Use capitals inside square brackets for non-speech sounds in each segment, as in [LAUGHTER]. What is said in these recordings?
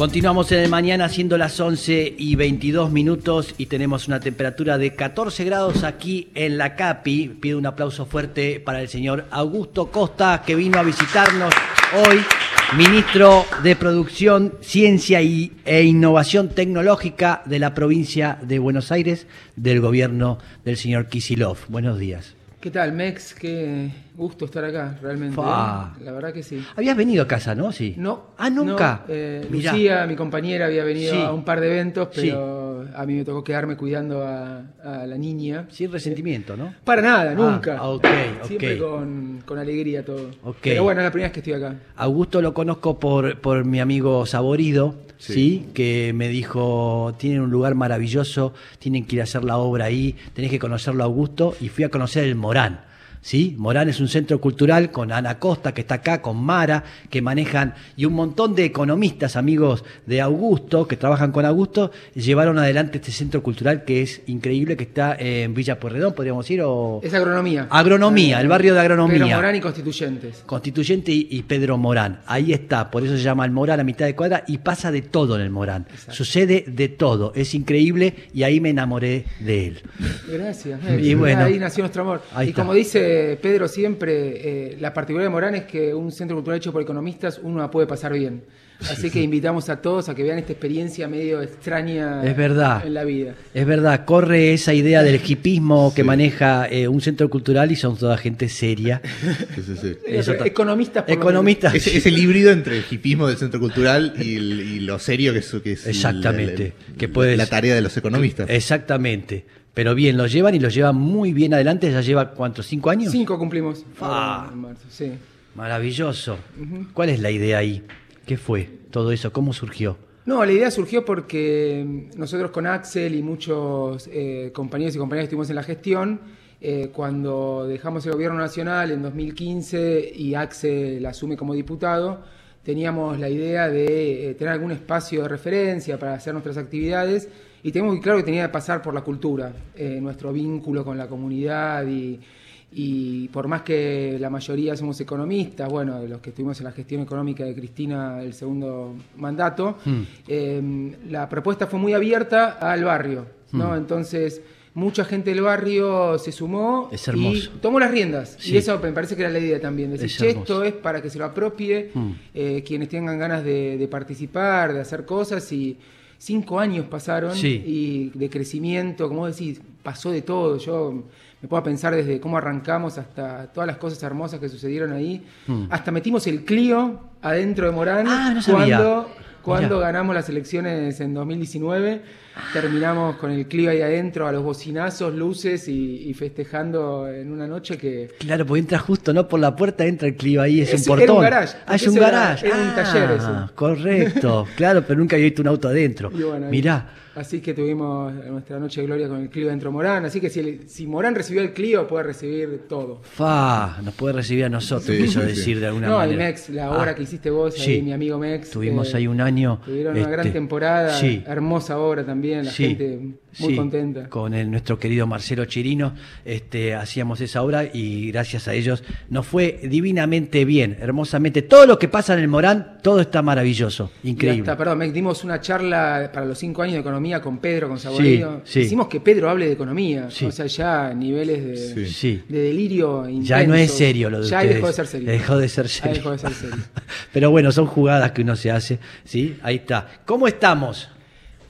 Continuamos en el mañana siendo las 11 y 22 minutos y tenemos una temperatura de 14 grados aquí en la CAPI. Pido un aplauso fuerte para el señor Augusto Costa que vino a visitarnos hoy, ministro de Producción, Ciencia y, e Innovación Tecnológica de la provincia de Buenos Aires del gobierno del señor Kisilov. Buenos días. ¿Qué tal, Mex? Qué gusto estar acá, realmente. Fa. ¿eh? La verdad que sí. Habías venido a casa, ¿no? Sí. No. Ah, nunca. no, eh, Mirá. Lucía, mi compañera, había venido Sí. a un par de eventos, Sí. pero a mí me tocó quedarme cuidando a, a la niña. Sin resentimiento, ¿no? Para nada, nunca. Ah, ok, Siempre ok. con, con alegría todo. Ok. Pero bueno, es la primera vez que estoy acá. Augusto lo conozco por, por mi amigo Saborido, ¿sí? Que me dijo, tienen un lugar maravilloso, tienen que ir a hacer la obra ahí, tenés que conocerlo Augusto, y fui a conocer el Morán. ¿Sí? Morán es un centro cultural con Ana Costa, que está acá, con Mara, que manejan, y un montón de economistas, amigos de Augusto, que trabajan con Augusto, llevaron adelante este centro cultural que es increíble, que está en Villa Pueyrredón, podríamos decir, o Es agronomía. Agronomía, el barrio de agronomía. Pedro Morán y Constituyentes. Constituyente y, y Pedro Morán. Ahí está, por eso se llama el Morán a mitad de cuadra y pasa de todo en el Morán. Exacto. Sucede de todo, es increíble y ahí me enamoré de él. Gracias. Y bueno. ahí nació nuestro amor. Y como dice Pedro siempre, eh, la particularidad de Morán es que un centro cultural hecho por economistas uno la puede pasar bien. Así que invitamos a todos a que vean esta experiencia medio extraña Es verdad. en la vida. Es verdad, corre esa idea del hipismo que Sí. maneja eh, un centro cultural y son toda gente seria. Sí, sí, sí. Eso ta- economistas. por lo Economistas. Es, es el híbrido entre el hipismo del centro cultural y, el- y lo serio que es, que es el- Exactamente, el- que puede la tarea de los economistas. Exactamente. Pero bien, lo llevan y lo llevan muy bien adelante. ¿Ya lleva cuántos? ¿Cinco años? Cinco cumplimos. Ah. ahora en marzo, sí. Maravilloso. ¿Cuál es la idea ahí? ¿Qué fue todo eso? ¿Cómo surgió? No, la idea surgió porque mm, nosotros con Axel y muchos eh, compañeros y compañeras que estuvimos en la gestión, eh, cuando dejamos el gobierno nacional en 2015 y Axel asume como diputado, teníamos la idea de eh, tener algún espacio de referencia para hacer nuestras actividades y teníamos muy claro que tenía que pasar por la cultura, eh, nuestro vínculo con la comunidad y, y por más que la mayoría somos economistas, bueno, de los que estuvimos en la gestión económica de Cristina el segundo mandato, Mm. eh, la propuesta fue muy abierta al barrio, ¿no? Entonces, mucha gente del barrio se sumó Mm. Es y tomó las riendas. Sí. Y eso me parece que era la idea también, decir, Es "Che, hermoso. esto es para que se lo apropie, Mm. eh, quienes tengan ganas de, de participar, de hacer cosas y... Cinco años pasaron Sí. y de crecimiento, como decís, pasó de todo. Yo me puedo pensar desde cómo arrancamos hasta todas las cosas hermosas que sucedieron ahí. Mm. Hasta metimos el Clio adentro de Morán Ah, no sabía. cuando, cuando Mirá. ganamos las elecciones en 2019. Terminamos con el Clio ahí adentro, a los bocinazos, luces y, y festejando en una noche que... Claro, porque entra justo, ¿no? Por la puerta entra el clio ahí, es, Es- un era portón. un garage, Ah, es un eso era- garage. era un Ah, taller ese. Correcto, [LAUGHS] claro, pero nunca había visto un auto adentro. y bueno, Mirá, Así que tuvimos nuestra noche de gloria con el Clio dentro de Morán. Así que si, el- si Morán recibió el Clio, puede recibir todo. fa, nos puede recibir a nosotros, Sí, quiso sí, decir sí. de alguna No, manera. el Mex, la obra Ah, que hiciste vos, sí. ahí, mi amigo Mex. Tuvimos eh, ahí un año. Tuvieron una gran este, temporada, sí. hermosa obra también, la Sí, gente muy sí, contenta. Con el- nuestro querido Marcelo Chirino este, hacíamos esa obra y gracias a ellos nos fue divinamente bien, hermosamente. Todo lo que pasa en el Morán, todo está maravilloso, increíble. hasta, perdón, Mex, dimos una charla para los cinco años de economía con Pedro, con Saborido. Sí, sí. Hicimos que Pedro hable de economía. Sí. O sea, ya niveles de, Sí. Sí. de delirio Ya no es serio lo de Ya ustedes. dejó de ser serio. Dejó de ser Ya serio. dejó de ser serio. [LAUGHS] Pero bueno, son jugadas que uno se hace, ¿sí? Ahí está. ¿Cómo estamos?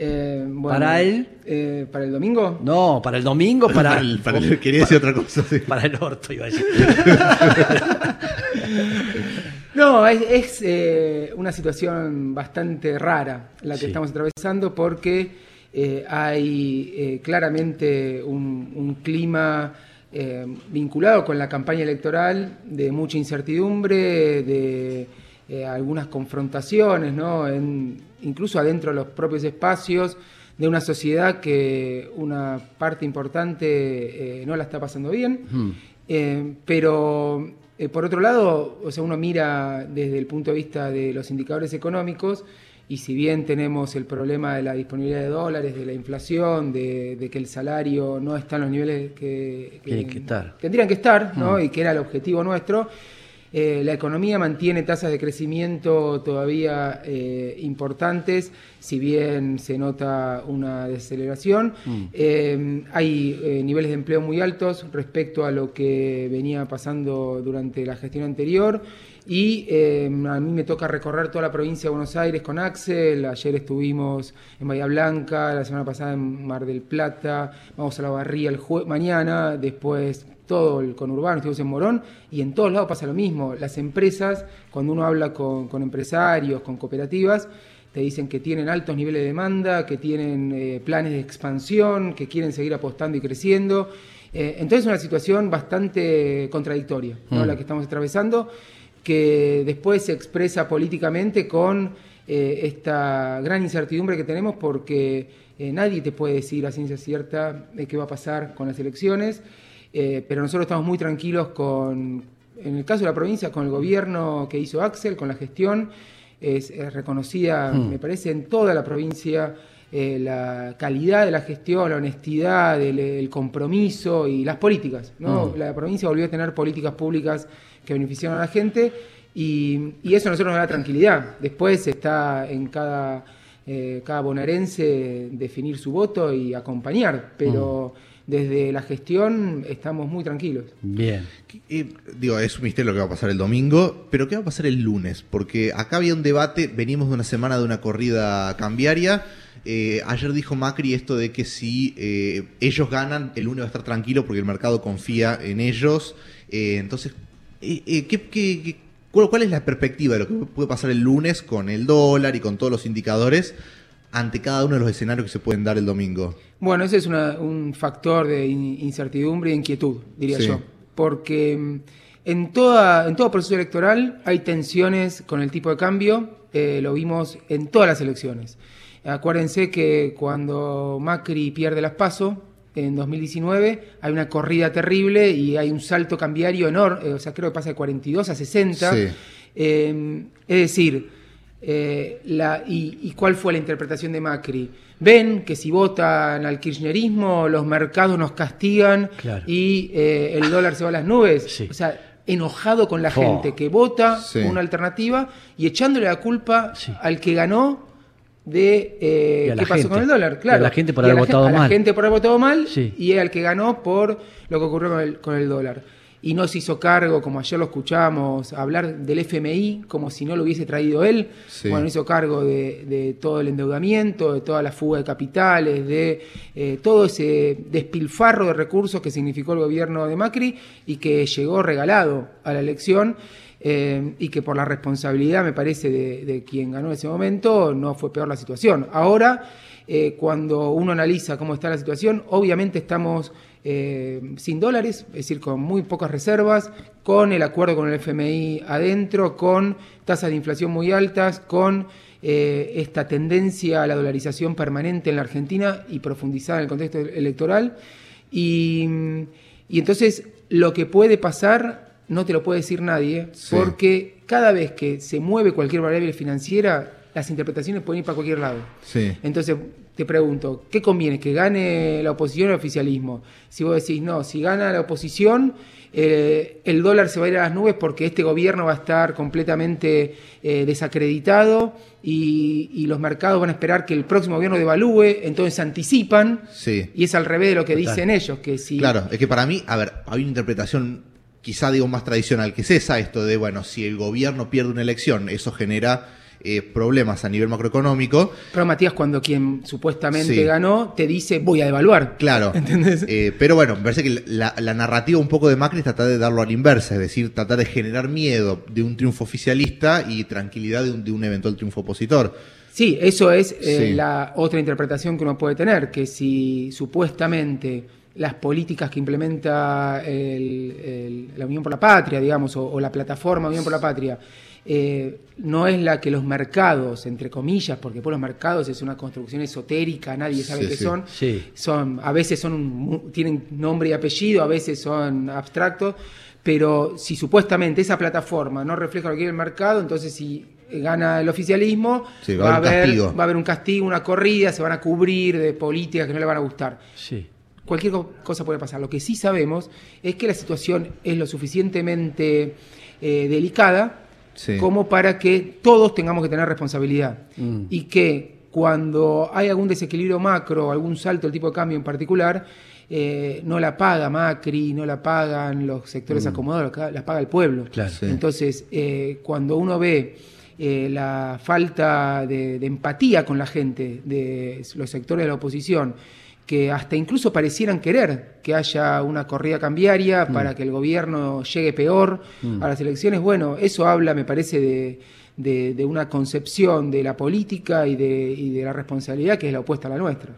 Eh, bueno, ¿Para él? eh, ¿Para el domingo? No, para el domingo, para, Para [LAUGHS] el- para el- quería decir otra cosa. sí. [LAUGHS] para el orto, iba a decir. [LAUGHS] No, es, es, eh, una situación bastante rara la que Sí. estamos atravesando porque eh, hay eh, claramente un, un clima eh, vinculado con la campaña electoral de mucha incertidumbre, de eh, algunas confrontaciones, ¿no? En- incluso adentro de los propios espacios de una sociedad que una parte importante eh, no la está pasando bien. Hmm. Eh, pero eh, por otro lado, o sea, uno mira desde el punto de vista de los indicadores económicos y si bien tenemos el problema de la disponibilidad de dólares, de la inflación, de, de que el salario no está en los niveles que, que estar. tendrían que estar, ¿no? y que era el objetivo nuestro, Eh, la economía mantiene tasas de crecimiento todavía eh, importantes, si bien se nota una deceleración. Mm. Eh, hay niveles de empleo muy altos respecto a lo que venía pasando durante la gestión anterior. Y a mí me toca recorrer toda la provincia de Buenos Aires con Axel. Ayer estuvimos en Bahía Blanca, la semana pasada en Mar del Plata. Vamos a la Barría el mañana, después todo el conurbano, estuvimos en Morón. Y en todos lados pasa lo mismo. Las empresas, cuando uno habla con, con empresarios, con cooperativas, te dicen que tienen altos niveles de demanda, que tienen eh, planes de expansión, que quieren seguir apostando y creciendo. Eh, entonces es una situación bastante contradictoria, ¿no? Mm. la que estamos atravesando, que después se expresa políticamente con eh, esta gran incertidumbre que tenemos porque eh, nadie te puede decir a ciencia cierta de qué va a pasar con las elecciones, eh, pero nosotros estamos muy tranquilos con, en el caso de la provincia, con el gobierno que hizo Axel, con la gestión, es, es reconocida, Mm. me parece, en toda la provincia eh, la calidad de la gestión, la honestidad, el, el compromiso y las políticas. ¿no? Mm. La provincia volvió a tener políticas públicas que beneficiaron a la gente y, y eso a nosotros nos da tranquilidad. Después está en cada, eh, cada bonaerense definir su voto y acompañar, pero desde la gestión estamos muy tranquilos. Bien. Eh, digo, es un misterio lo que va a pasar el domingo, pero ¿qué va a pasar el lunes? Porque acá había un debate, venimos de una semana de una corrida cambiaria. eh, ayer dijo Macri esto de que si eh, ellos ganan, el lunes va a estar tranquilo porque el mercado confía en ellos. Eh, entonces, eh, eh, ¿qué- qué- qué- cuál, cuál es la perspectiva de lo que puede pasar el lunes con el dólar y con todos los indicadores ante cada uno de los escenarios que se pueden dar el domingo? Bueno, ese es una- un factor de in- incertidumbre e inquietud, diría Sí. yo. Porque mm, en, toda, en todo proceso electoral hay tensiones con el tipo de cambio, eh, lo vimos en todas las elecciones. Acuérdense que cuando Macri pierde las PASO, en 2019, hay una corrida terrible y hay un salto cambiario enorme, o sea, creo que pasa de 42 a 60. Sí. Eh, es decir, eh, la, y, y cuál fue la interpretación de Macri? Ven que si votan al kirchnerismo, los mercados nos castigan Claro. y eh, el dólar se va a las nubes. Sí. O sea, enojado con la Oh. gente que vota Sí. una alternativa y echándole la culpa Sí. al que ganó de eh, qué pasó gente. con el dólar. Y a Claro. la gente por haber votado a la mal. gente por haber votado mal Sí. y al que ganó por lo que ocurrió con el, con el dólar. Y no se hizo cargo, como ayer lo escuchamos, hablar del FMI como si no lo hubiese traído él. Sí. Bueno, hizo cargo de, de todo el endeudamiento, de toda la fuga de capitales, de eh, todo ese despilfarro de recursos que significó el gobierno de Macri y que llegó regalado a la elección. eh, y que por la responsabilidad, me parece, de, de quien ganó en ese momento, no fue peor la situación. Ahora, eh, cuando uno analiza cómo está la situación, obviamente estamos eh, sin dólares, es decir, con muy pocas reservas, con el acuerdo con el FMI adentro, con tasas de inflación muy altas, con eh, esta tendencia a la dolarización permanente en la Argentina y profundizada en el contexto electoral. Y, y entonces lo que puede pasar no te lo puede decir nadie, Sí. porque cada vez que se mueve cualquier variable financiera, las interpretaciones pueden ir para cualquier lado. Sí. Entonces, te pregunto, ¿qué conviene? ¿Que gane la oposición o el oficialismo? Si vos decís, no, si gana la oposición, eh, el dólar se va a ir a las nubes porque este gobierno va a estar completamente eh, desacreditado y, y los mercados van a esperar que el próximo gobierno devalúe, entonces anticipan, Sí. y es al revés de lo que Total. dicen ellos, que si... Claro, es que para mí, a ver, hay una interpretación quizá digo más tradicional, que es esa, esto de, bueno, si el gobierno pierde una elección, eso genera eh, problemas a nivel macroeconómico. Pero Matías, cuando quien supuestamente Sí. ganó, te dice, voy a devaluar. Claro. [LAUGHS] ¿Entendés? Eh, pero bueno, me parece que la, la narrativa un poco de Macri es tratar de darlo a la inversa, es decir, tratar de generar miedo de un triunfo oficialista y tranquilidad de un, de un eventual triunfo opositor. Sí, eso es eh, Sí. la otra interpretación que uno puede tener, que si supuestamente las políticas que implementa el- el- la Unión por la Patria, digamos, o, o la plataforma Unión por la Patria, eh, no es la que los mercados, entre comillas, porque después los mercados es una construcción esotérica, nadie sabe Sí, qué sí. son, Sí. son, a veces son mu- tienen nombre y apellido, a veces son abstractos, pero si supuestamente esa plataforma no refleja lo que quiere el mercado, entonces si gana el oficialismo, Sí, va a haber un va a haber un castigo, una corrida, se van a cubrir de políticas que no le van a gustar. Sí. Cualquier co- cosa puede pasar. Lo que sí sabemos es que la situación es lo suficientemente eh, delicada Sí. como para que todos tengamos que tener responsabilidad. Mm. Y que cuando hay algún desequilibrio macro, algún salto del tipo de cambio en particular, eh, no la paga Macri, no la pagan los sectores acomodados, la la paga el pueblo. Claro. Sí. Entonces, eh, cuando uno ve eh, la falta de, de empatía con la gente de los sectores de la oposición, que hasta incluso parecieran querer que haya una corrida cambiaria para que el gobierno llegue peor a las elecciones, bueno, eso habla, me parece, de, de- de una concepción de la política y de, y de la responsabilidad que es la opuesta a la nuestra.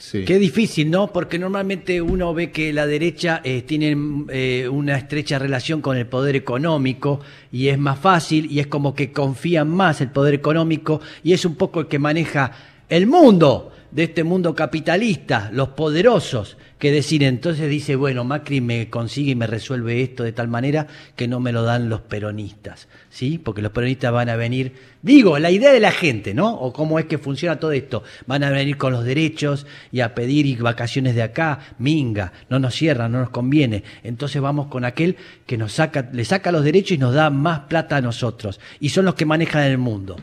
Sí. Qué difícil, ¿no? Porque normalmente uno ve que la derecha eh, tiene eh, una estrecha relación con el poder económico y es más fácil y es como que confían más el poder económico y es un poco el que maneja el mundo de este mundo capitalista, los poderosos que deciden. Entonces dice, bueno, Macri me consigue y me resuelve esto de tal manera que no me lo dan los peronistas, ¿sí? Porque los peronistas van a venir, digo, la idea de la gente, ¿no? O cómo es que funciona todo esto. Van a venir con los derechos y a pedir vacaciones de acá, minga, no nos cierran, no nos conviene. Entonces vamos con aquel que nos saca, le saca los derechos y nos da más plata a nosotros. Y son los que manejan el mundo.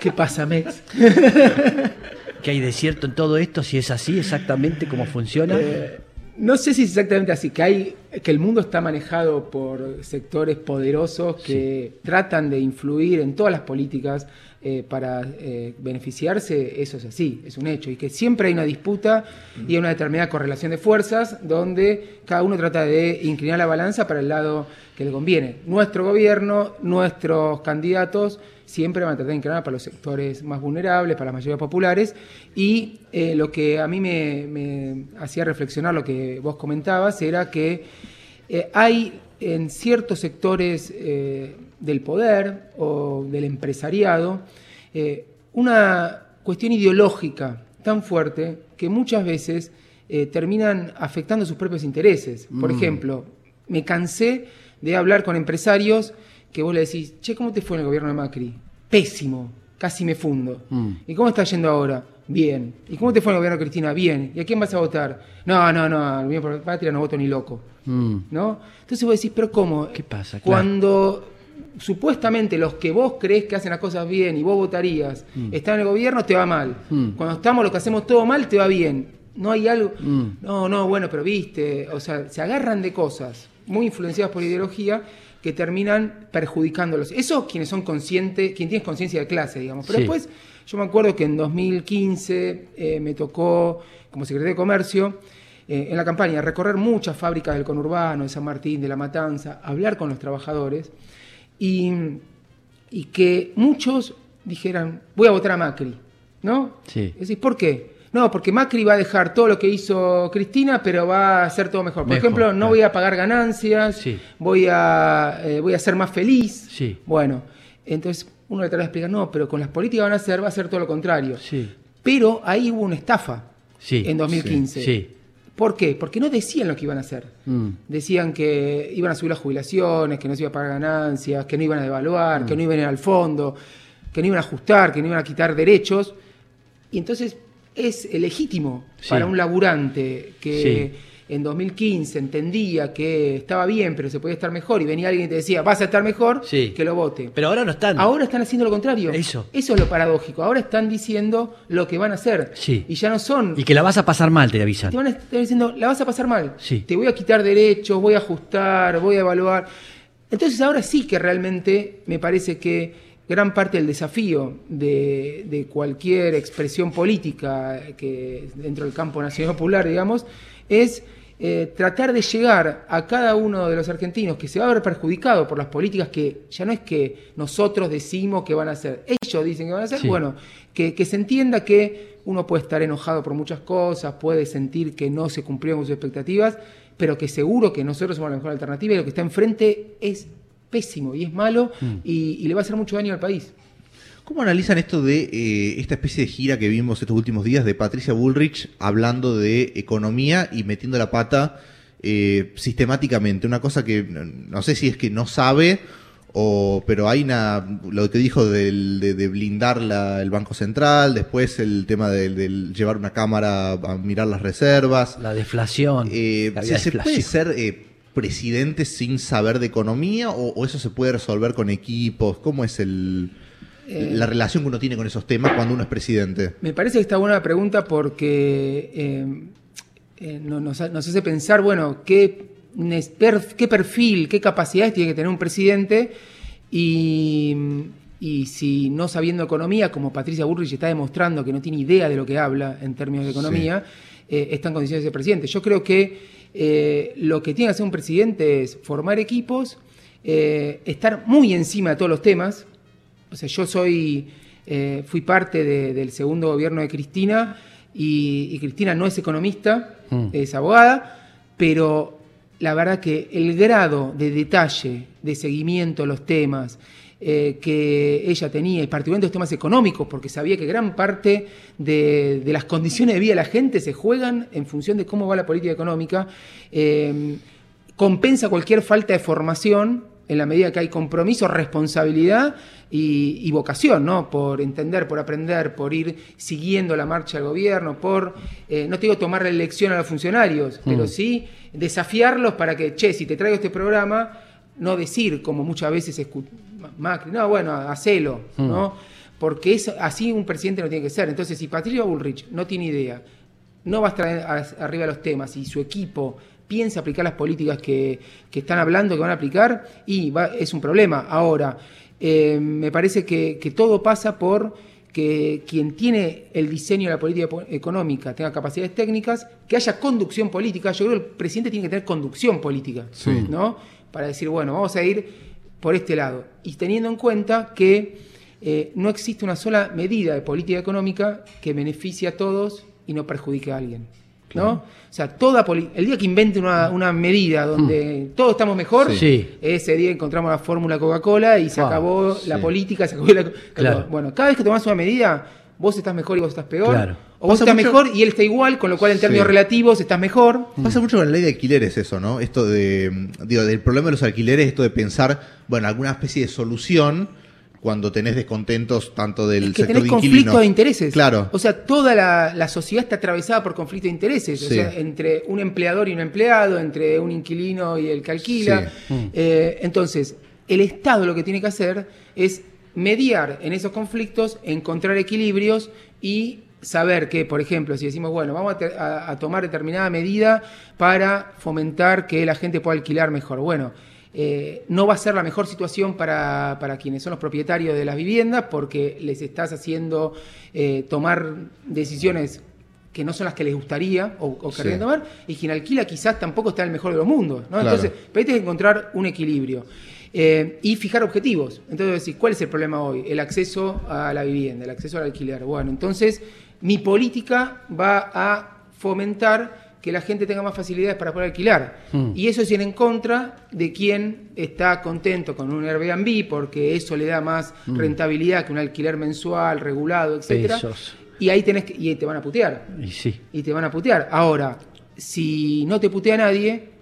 ¿Qué pasa, Mex? [LAUGHS] ¿Qué hay de cierto en todo esto? Si es así exactamente cómo funciona. Eh, no sé si es exactamente así, que hay que el mundo está manejado por sectores poderosos que tratan de influir en todas las políticas eh, para eh, beneficiarse, eso es así, es un hecho, y que siempre hay una disputa y una determinada correlación de fuerzas donde cada uno trata de inclinar la balanza para el lado que le conviene. Nuestro gobierno, nuestros candidatos siempre van a tratar de inclinar para los sectores más vulnerables, para las mayorías populares, y eh, lo que a mí me, me hacía reflexionar lo que vos comentabas era que eh, hay en ciertos sectores eh, del poder o del empresariado una cuestión ideológica tan fuerte que muchas veces terminan afectando sus propios intereses. Por ejemplo, me cansé de hablar con empresarios que vos le decís, che, ¿cómo te fue en el gobierno de Macri? Pésimo, casi me fundo. Mm. ¿Y cómo está yendo ahora? Bien. ¿Y cómo te fue en el gobierno de Cristina? Bien. ¿Y a quién vas a votar? No, no, no, al Unión por la Patria no voto ni loco. Mm. ¿No? Entonces vos decís, pero ¿cómo? ¿Qué pasa? Claro. Cuando supuestamente los que vos crees que hacen las cosas bien y vos votarías están en el gobierno, te va mal. Mm. Cuando estamos los que hacemos todo mal, te va bien. No hay algo. Mm. No, no, bueno, pero viste. O sea, se agarran de cosas muy influenciadas por ideología que terminan perjudicándolos. Eso quienes son conscientes, quien tiene conciencia de clase, digamos. Pero Sí. después, yo me acuerdo que en 2015 eh, me tocó, como secretario de Comercio, eh, en la campaña, recorrer muchas fábricas del conurbano, de San Martín, de La Matanza, hablar con los trabajadores y, y que muchos dijeran, voy a votar a Macri, ¿no? Sí. Y decís, ¿por qué? No, porque Macri va a dejar todo lo que hizo Cristina, pero va a hacer todo mejor. Por Mejor, ejemplo, no claro. voy a pagar ganancias, Sí. voy, a, eh, voy a ser más feliz. Sí. Bueno, entonces uno le trata de explicar, no, pero con las políticas van a hacer, va a ser todo lo contrario. Sí. Pero ahí hubo una estafa Sí. en 2015. Sí. ¿Por qué? Porque no decían lo que iban a hacer. Mm. Decían que iban a subir las jubilaciones, que no se iba a pagar ganancias, que no iban a devaluar, Mm. que no iban a ir al fondo, que no iban a ajustar, que no iban a quitar derechos. Y entonces es legítimo Sí. para un laburante que Sí. en 2015 entendía que estaba bien, pero se podía estar mejor, y venía alguien y te decía, vas a estar mejor, Sí. que lo vote. Pero ahora no están. Ahora están haciendo lo contrario. Eso. Eso es lo paradójico. Ahora están diciendo lo que van a hacer. Sí. Y ya no son Y que la vas a pasar mal, te avisan. te van a estar diciendo, la vas a pasar mal. Te voy a quitar derechos, voy a ajustar, voy a evaluar. Entonces ahora sí que realmente me parece que gran parte del desafío de, de cualquier expresión política que dentro del campo nacional popular, digamos, es eh, tratar de llegar a cada uno de los argentinos que se va a ver perjudicado por las políticas que ya no es que nosotros decimos que van a hacer, ellos dicen que van a hacer, Sí. bueno, que, que se entienda que uno puede estar enojado por muchas cosas, puede sentir que no se cumplieron sus expectativas, pero que seguro que nosotros somos la mejor alternativa y lo que está enfrente es pésimo y es malo Mm. y, y le va a hacer mucho daño al país. ¿Cómo analizan esto de eh, esta especie de gira que vimos estos últimos días de Patricia Bullrich hablando de economía y metiendo la pata eh, sistemáticamente? Una cosa que no, no sé si es que no sabe, o, pero hay una, lo que dijo del- de, de blindar la- el Banco Central, después el tema del llevar una cámara a mirar las reservas. La deflación. Eh, que ¿se, había se puede deflación. ser eh, presidente sin saber de economía o, o eso se puede resolver con equipos? ¿Cómo es el, Eh, la relación que uno tiene con esos temas cuando uno es presidente? Me parece que está buena la pregunta porque eh, eh, no- nos, ha- nos hace pensar, bueno, qué, qué perfil, qué capacidades tiene que tener un presidente y, y si no sabiendo economía, como Patricia Burrich está demostrando que no tiene idea de lo que habla en términos de economía, está en condiciones de ser presidente. Yo creo que eh, lo que tiene que hacer un presidente es formar equipos, eh, estar muy encima de todos los temas, o sea, yo soy, eh, fui parte de- del segundo gobierno de Cristina y, y Cristina no es economista, Mm. es abogada, pero la verdad que el grado de detalle, de seguimiento a los temas eh, que ella tenía, y particularmente los temas económicos, porque sabía que gran parte de, de las condiciones de vida de la gente se juegan en función de cómo va la política económica, eh, compensa cualquier falta de formación en la medida que hay compromiso, responsabilidad y, y vocación, ¿no? Por entender, por aprender, por ir siguiendo la marcha del gobierno, por, eh, no te digo tomarle lección a los funcionarios, pero sí desafiarlos para que, che, si te traigo este programa, no decir, como muchas veces Macri, no, bueno, hacelo, ¿no? Porque así un presidente no tiene que ser. Entonces, si Patricia Bullrich no tiene idea, no va a estar a- arriba de los temas y su equipo piensa aplicar las políticas que, que están hablando que van a aplicar, y va- es un problema. Ahora, eh, me parece que, que todo pasa por que quien tiene el diseño de la política po- económica tenga capacidades técnicas, que haya conducción política. Yo creo que el presidente tiene que tener conducción política, ¿no? Para decir, bueno, vamos a ir por este lado. Y teniendo en cuenta que eh, no existe una sola medida de política económica que beneficie a todos y no perjudique a alguien. ¿No? O sea, toda el día que invente una, una medida donde todos estamos mejor, Sí. ese día encontramos la fórmula Coca-Cola y se Ah, acabó la política, se acabó la... Claro. Bueno, cada vez que tomás una medida, vos estás mejor y vos estás peor. Claro. O vos estás mucho- mejor y él está igual, con lo cual en términos Sí. relativos estás mejor. Pasa mucho con la ley de alquileres eso, ¿no? Esto de, mm, digo, del problema de los alquileres, esto de pensar, bueno, alguna especie de solución cuando tenés descontentos tanto del Es que sector tenés de conflicto de intereses. Claro. O sea, toda la, la sociedad está atravesada por conflicto de intereses. O sea, entre un empleador y un empleado, entre un inquilino y el que alquila. Sí. Eh, entonces, el Estado lo que tiene que hacer es mediar en esos conflictos, encontrar equilibrios y saber que, por ejemplo, si decimos, bueno, vamos a, te- a- a tomar determinada medida para fomentar que la gente pueda alquilar mejor. Bueno, eh, no va a ser la mejor situación para, para quienes son los propietarios de las viviendas porque les estás haciendo eh, tomar decisiones que no son las que les gustaría o, o querrían Sí. tomar, y quien alquila quizás tampoco está en el mejor de los mundos. ¿no? Claro. Entonces, que encontrar un equilibrio. Eh, y fijar objetivos. Entonces, ¿cuál es el problema hoy? El acceso a la vivienda, el acceso al alquiler. Bueno, entonces mi política va a fomentar que la gente tenga más facilidades para poder alquilar. Mm. Y eso es ir en contra de quien está contento con un Airbnb, porque eso le da más rentabilidad que un alquiler mensual, regulado. Pesos. Y ahí tenés que, y te van a putear Y sí. y te van a putear. Ahora, si no te putea nadie,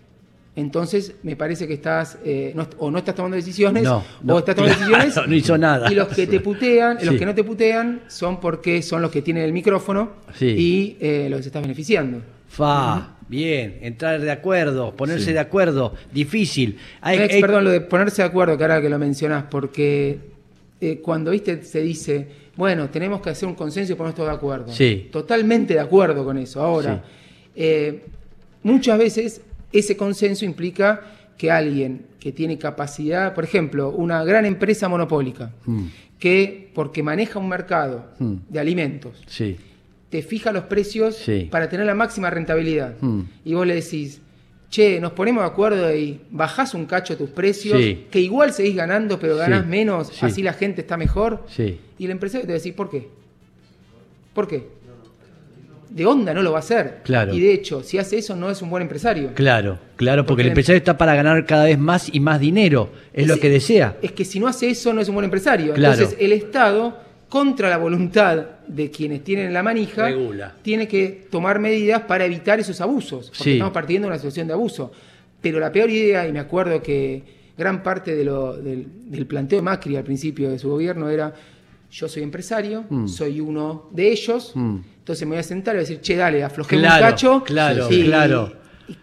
entonces me parece que estás eh, no- o no estás tomando decisiones No, o no, estás tomando [LAUGHS] claro, decisiones no hizo nada. y los que te putean, los que no te putean son porque son los que tienen el micrófono Sí. y eh, los estás beneficiando. Fa, bien, entrar de acuerdo, ponerse de acuerdo, difícil. Hay- Ex, hay- perdón, lo de ponerse de acuerdo, que ahora que lo mencionás, porque eh, cuando viste se dice, bueno, tenemos que hacer un consenso y ponernos todos de acuerdo. Sí. Totalmente de acuerdo con eso. Ahora, eh, muchas veces ese consenso implica que alguien que tiene capacidad, por ejemplo, una gran empresa monopólica, Mm. que porque maneja un mercado Mm. de alimentos, Sí, te fija los precios Sí. para tener la máxima rentabilidad. Mm. Y vos le decís, che, nos ponemos de acuerdo y bajás un cacho tus precios, Sí. que igual seguís ganando, pero ganás menos, Sí. así la gente está mejor. Y el empresario te va a decir, ¿por qué? ¿Por qué? De onda no lo va a hacer. Claro. Y de hecho, si hace eso, no es un buen empresario. Claro, claro, porque, Porque el empresario está para ganar cada vez más y más dinero, es lo que desea. Es que si no hace eso, no es un buen empresario. Claro. Entonces, el Estado, contra la voluntad de quienes tienen la manija, Regula. tiene que tomar medidas para evitar esos abusos. Porque Sí. estamos partiendo de una situación de abuso. Pero la peor idea, y me acuerdo que gran parte de lo- del, del planteo de Macri al principio de su gobierno era. Yo soy empresario, Mm. soy uno de ellos, Mm. Entonces me voy a sentar y voy a decir, che, dale, aflojemos Claro, un cacho. claro, y, claro.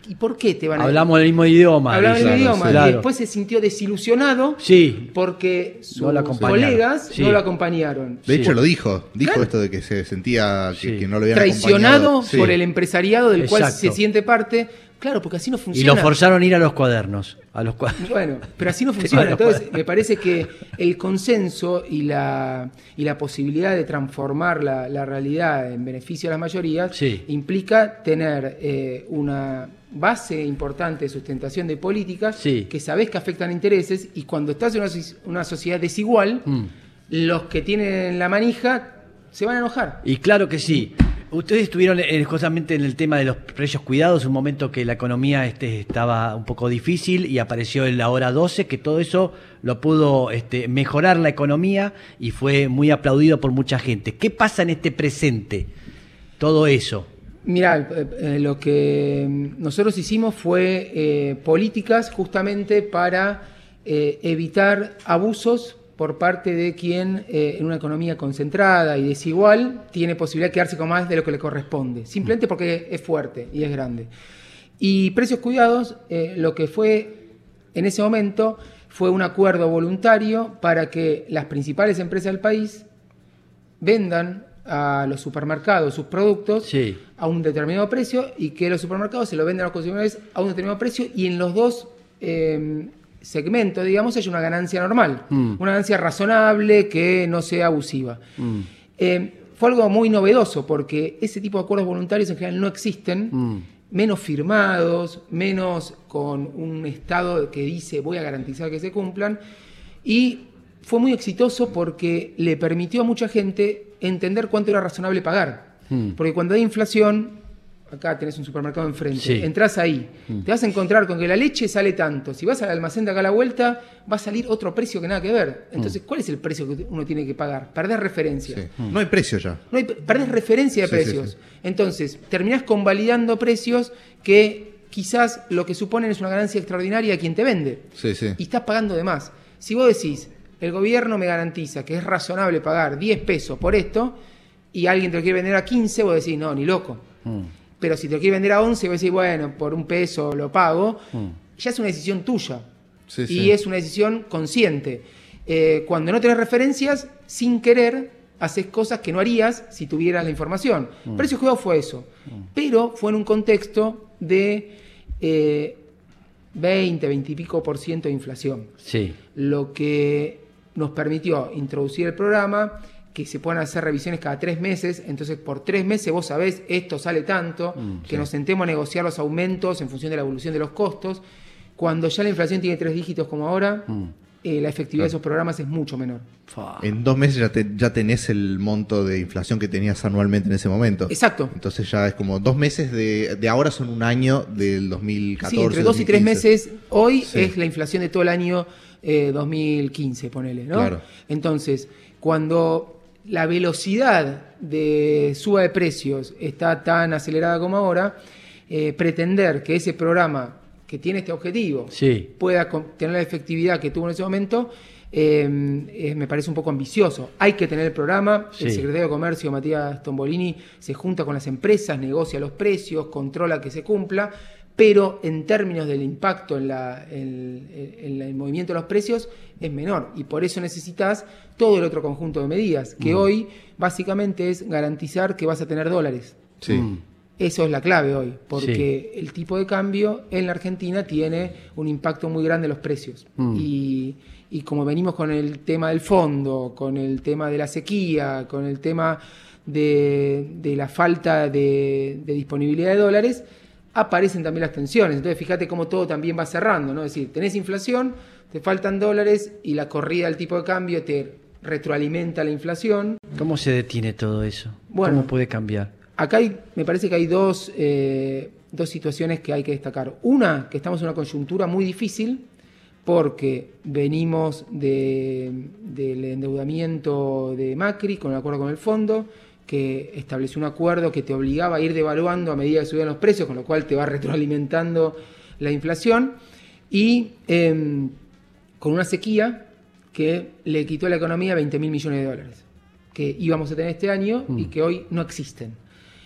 ¿Y, por qué te van a Hablamos el mismo idioma. Hablamos el mismo idioma. Claro. Y después se sintió desilusionado Sí. porque sus No colegas Sí. no lo acompañaron. De Sí. hecho, lo dijo. Dijo Claro. esto de que se sentía que, Sí. que no lo habían Traicionado acompañado. Sí. por el empresariado del cual se siente parte. Claro, porque así no Y funciona. lo forzaron a ir a los cuadernos. A los cuadernos. [LAUGHS] Bueno, pero así no [LAUGHS] funciona. Entonces, me parece que el consenso y la, y la posibilidad de transformar la, la realidad en beneficio de las mayorías Sí. implica tener eh, una base importante de sustentación de políticas Sí. que sabés que afectan intereses y cuando estás en una, una sociedad desigual, Mm. los que tienen la manija se van a enojar. Y claro que sí. Ustedes estuvieron eh, justamente en el tema de los precios cuidados, un momento que la economía este, estaba un poco difícil y apareció en la hora 12, que todo eso lo pudo este, mejorar la economía y fue muy aplaudido por mucha gente. ¿Qué pasa en este presente? Todo eso. Mira, lo que nosotros hicimos fue eh, políticas justamente para eh, evitar abusos por parte de quien eh, en una economía concentrada y desigual tiene posibilidad de quedarse con más de lo que le corresponde, simplemente porque es fuerte y es grande. Y Precios Cuidados, eh, lo que fue en ese momento fue un acuerdo voluntario para que las principales empresas del país vendan a los supermercados sus productos Sí. a un determinado precio y que los supermercados se lo venden a los consumidores a un determinado precio y en los dos eh, segmentos, digamos, hay una ganancia normal, Mm. una ganancia razonable que no sea abusiva. Eh, fue algo muy novedoso porque ese tipo de acuerdos voluntarios en general no existen, Mm. menos firmados, menos con un Estado que dice voy a garantizar que se cumplan. Y fue muy exitoso porque le permitió a mucha gente entender cuánto era razonable pagar. Mm. Porque cuando hay inflación, acá tenés un supermercado enfrente, Sí. entras ahí, te vas a encontrar con que la leche sale tanto. Si vas al almacén de acá a la vuelta, va a salir otro precio que nada que ver. Entonces, ¿cuál es el precio que uno tiene que pagar? Perdés referencia. Sí. No hay precio ya. No hay, perdés referencia de Sí, precios. sí. Entonces, terminás convalidando precios que quizás lo que suponen es una ganancia extraordinaria a quien te vende. Sí, sí. Y estás pagando de más. Si vos decís, el gobierno me garantiza que es razonable pagar 10 pesos por esto, y alguien te lo quiere vender a 15, vos decís, no, ni loco. Mm. Pero si te lo quiere vender a 11, vos decís, bueno, por un peso lo pago, ya es una decisión tuya. Sí, y sí. es una decisión consciente. Eh, cuando no tenés referencias, sin querer, haces cosas que no harías si tuvieras la información. Precio Juego fue eso. Pero fue en un contexto de eh, 20, 20 y pico por ciento de inflación Sí. lo que nos permitió introducir el programa, que se puedan hacer revisiones cada tres meses, entonces por tres meses vos sabés esto sale tanto, que nos sentemos a negociar los aumentos en función de la evolución de los costos. Cuando ya la inflación tiene tres dígitos como ahora, eh, la efectividad de esos programas es mucho menor. En dos meses ya, te- ya tenés el monto de inflación que tenías anualmente en ese momento. Exacto. Entonces ya es como dos meses de, de ahora son un año del 2014. Sí, entre dos y tres 2015. meses hoy Sí. es la inflación de todo el año eh, 2015, ponele, ¿no? Claro. Entonces, cuando la velocidad de suba de precios está tan acelerada como ahora, eh, pretender que ese programa que tiene este objetivo Sí. pueda tener la efectividad que tuvo en ese momento, eh, eh, me parece un poco ambicioso. Hay que tener el programa, el secretario de Comercio, Matías Tombolini, se junta con las empresas, negocia los precios, controla que se cumpla, pero en términos del impacto en, la- en- en el movimiento de los precios es menor y por eso necesitas todo el otro conjunto de medidas, que hoy básicamente es garantizar que vas a tener dólares. Sí. Mm. Eso es la clave hoy, porque el tipo de cambio en la Argentina tiene un impacto muy grande en los precios. Mm. Y, y como venimos con el tema del fondo, con el tema de la sequía, con el tema de, de la falta de, de disponibilidad de dólares, aparecen también las tensiones. Entonces fíjate cómo todo también va cerrando, ¿no? Es decir, tenés inflación, te faltan dólares y la corrida del tipo de cambio te retroalimenta la inflación. ¿Cómo se detiene todo eso? Bueno. ¿Cómo puede cambiar? Acá hay, me parece que hay dos, eh, dos situaciones que hay que destacar. Una, que estamos en una coyuntura muy difícil porque venimos de- del endeudamiento de Macri con el acuerdo con el fondo, que estableció un acuerdo que te obligaba a ir devaluando a medida que subían los precios, con lo cual te va [LAUGHS] retroalimentando la inflación, y em, con una sequía que le quitó a la economía 20 mil millones de dólares, que íbamos a tener este año y que hoy no existen.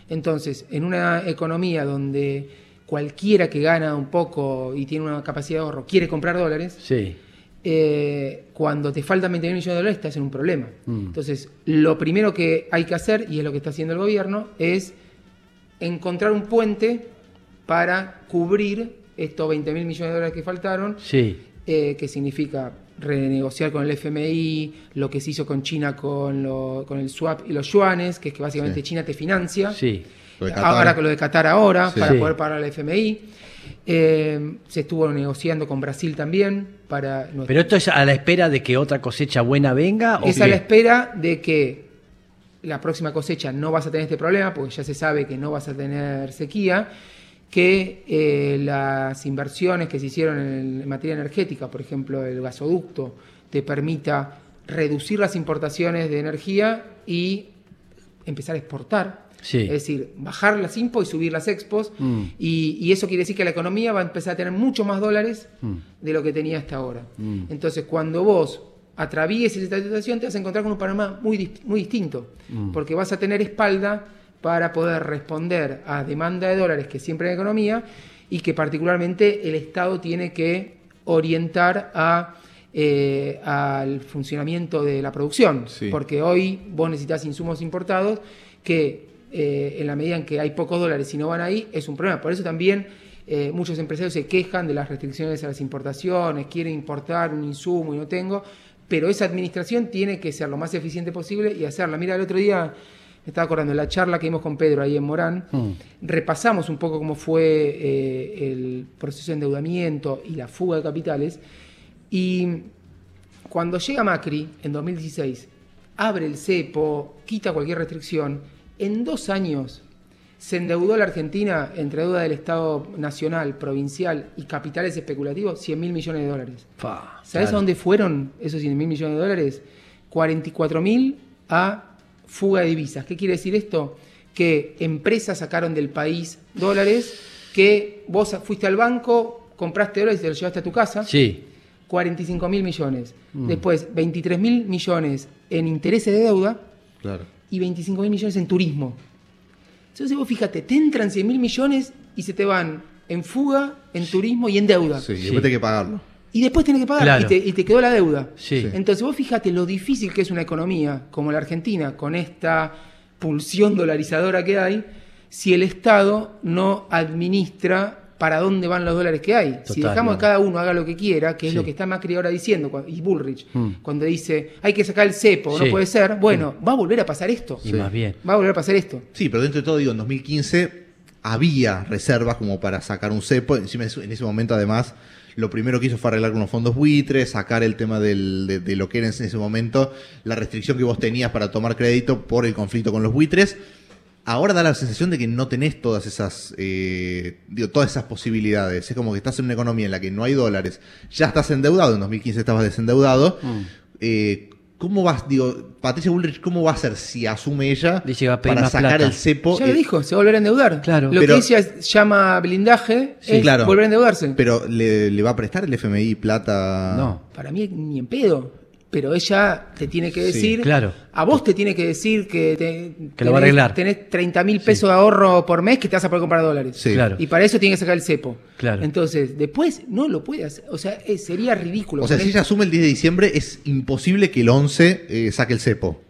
Entonces, en una economía donde cualquiera que gana un poco y tiene una capacidad de ahorro quiere comprar dólares, Sí. Eh, cuando te faltan 20 mil millones de dólares estás en un problema. Mm. Entonces, lo primero que hay que hacer, y es lo que está haciendo el gobierno, es encontrar un puente para cubrir estos 20 mil millones de dólares que faltaron, Sí. eh, que significa renegociar con el FMI, lo que se hizo con China con, lo- con el swap y los yuanes, que es que básicamente Sí. China te financia. Sí. Ahora con lo de Qatar ahora, para poder pagar al FMI. Eh, se estuvo negociando con Brasil también para Pero esto es a la espera de que otra cosecha buena venga. ¿o es a la espera de que la próxima cosecha no vas a tener este problema, porque ya se sabe que no vas a tener sequía, que eh, las inversiones que se hicieron en, en materia energética, por ejemplo el gasoducto, te permita reducir las importaciones de energía y empezar a exportar. Sí. Es decir, bajar las impos y subir las expos. Mm. Y, y eso quiere decir que la economía va a empezar a tener mucho más dólares Mm. de lo que tenía hasta ahora. Mm. Entonces, cuando vos atravieses esta situación, te vas a encontrar con un panorama muy, muy distinto, porque vas a tener espalda para poder responder a demanda de dólares que siempre hay en la economía y que particularmente el Estado tiene que orientar a, eh, al funcionamiento de la producción, Sí. porque hoy vos necesitas insumos importados que eh, en la medida en que hay pocos dólares y no van ahí, es un problema. Por eso también eh, muchos empresarios se quejan de las restricciones a las importaciones, quieren importar un insumo y no tengo, pero esa administración tiene que ser lo más eficiente posible y hacerla. Mira, el otro día me estaba acordando de la charla que vimos con Pedro ahí en Morán, Mm. repasamos un poco cómo fue eh, el proceso de endeudamiento y la fuga de capitales, y cuando llega Macri en 2016, abre el cepo, quita cualquier restricción, en dos años se endeudó la Argentina entre deuda del Estado nacional, provincial y capitales especulativos 100 mil millones de dólares. Fa, ¿Sabes claro. a dónde fueron esos 100 mil millones de dólares? 44 mil a fuga de divisas. ¿Qué quiere decir esto? Que empresas sacaron del país dólares, que vos fuiste al banco, compraste dólares y te los llevaste a tu casa. Sí. 45 mil millones. Mm. Después, 23 mil millones en intereses de deuda Claro. Y 25 mil millones en turismo. Entonces vos fíjate, te entran 100 mil millones y se te van en fuga, en turismo y en deuda. Sí, y Sí. después hay que pagarlo. Y después tenés que pagar Claro. y, te, y te quedó la deuda. Sí. Sí. Entonces vos fíjate lo difícil que es una economía como la Argentina, con esta pulsión dolarizadora que hay, si el Estado no administra para dónde van los dólares que hay. si dejamos que cada uno haga lo que quiera, que es Sí. lo que está Macri ahora diciendo, y Bullrich, Mm. cuando dice hay que sacar el cepo, Sí. no puede ser, bueno, va a volver a pasar esto. Y Sí. más bien. Va a volver a pasar esto. Sí, pero dentro de todo, digo, en 2015 había reservas como para sacar un cepo. Encima, en ese momento, además, lo primero que hizo fue arreglar con los fondos buitres, sacar el tema del- de, de lo que era en ese momento la restricción que vos tenías para tomar crédito por el conflicto con los buitres. Ahora da la sensación de que no tenés todas esas, eh, digo, todas esas posibilidades. Es como que estás en una economía en la que no hay dólares. Ya estás endeudado. En 2015 estabas desendeudado. Mm. Eh, ¿Cómo vas, digo, Patricia Bullrich, cómo va a hacer si asume ella Dice que va a pedir para sacar plata. el cepo? Ya lo eh, dijo, se va a volver a endeudar. Claro. Lo Pero- que ella llama blindaje Sí, es claro. volver a endeudarse. Pero ¿le, le va a prestar el FMI plata? No. Para mí ni en pedo. Pero ella te tiene que Sí, decir. claro. A vos te tiene que decir que, te- Que lo va a arreglar. Tenés 30 mil pesos de ahorro por mes que te vas a poder comprar dólares. Sí. Claro. Y para eso tiene que sacar el cepo. Claro. Entonces, después no lo puede hacer. O sea, eh, sería ridículo. O sea, si ella asume el 10 de diciembre, es imposible que el 11 eh, saque el cepo.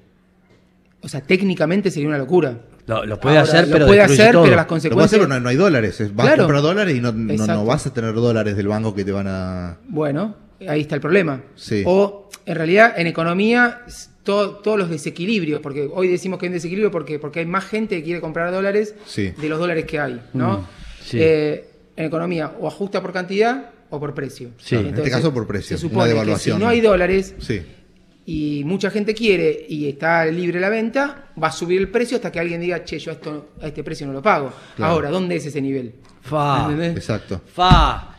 o sea, técnicamente sería una locura. Lo, lo puede Ahora, hacer, lo pero puede hacer, todo. pero las Lo puede hacer, consecuencias. pero no, no hay dólares. es- Vas Claro. a comprar dólares y no, no, no vas a tener dólares del banco que te van a... Bueno, ahí está el problema. Sí. O, en realidad, en economía, todos los desequilibrios, porque hoy decimos que hay un desequilibrio porque, porque hay más gente que quiere comprar dólares Sí. de los dólares que hay, ¿no? Mm, sí. Eh, en economía, o ajusta por cantidad o por precio. Sí. En este caso por precio, Se una supone que si no hay dólares Sí. y mucha gente quiere y está libre la venta, va a subir el precio hasta que alguien diga, che, yo a, esto, a este precio no lo pago. Claro. Ahora, ¿dónde es ese nivel? Fa. ¿Entendés? Exacto. Fa.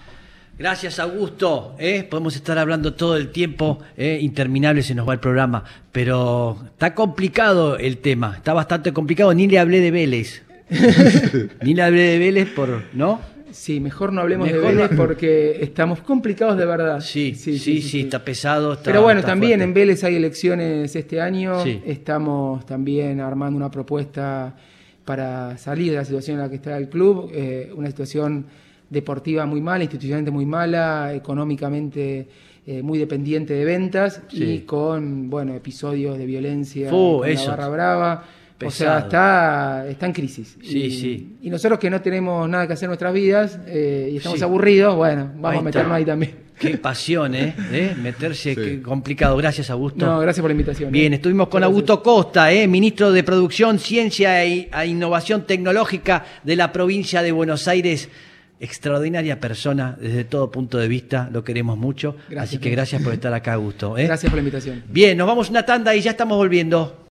Gracias, Augusto. ¿eh? Podemos estar hablando todo el tiempo, ¿eh? interminable se nos va el programa, pero está complicado el tema, está bastante complicado. Ni le hablé de Vélez. [LAUGHS] Ni le hablé de Vélez por, ¿no? Sí, mejor no hablemos Mejor de Vélez no. porque estamos complicados de verdad. Sí, sí, sí, está pesado. está- Pero bueno, está también fuerte. en Vélez hay elecciones este año. Sí. Estamos también armando una propuesta para salir de la situación en la que está el club, eh, una situación deportiva muy mala, institucionalmente muy mala, económicamente eh, muy dependiente de ventas Sí. y con bueno episodios de violencia Fu, con la barra brava. O sea, está, está en crisis. Sí, y, sí. y nosotros que no tenemos nada que hacer en nuestras vidas eh, y estamos Sí. aburridos, bueno, vamos Ahí a meternos está. ahí también. Qué pasión, ¿eh? ¿Eh? Meterse, Sí. qué complicado. Gracias, Augusto. No, gracias por la invitación. Bien, ¿eh? estuvimos con Muchas Augusto Costa, ¿eh? ministro de Producción, Ciencia e e Innovación Tecnológica de la provincia de Buenos Aires. Extraordinaria persona desde todo punto de vista, lo queremos mucho. Gracias, Así que gracias por estar acá, Augusto. ¿eh? Gracias por la invitación. Bien, nos vamos una tanda y ya estamos volviendo.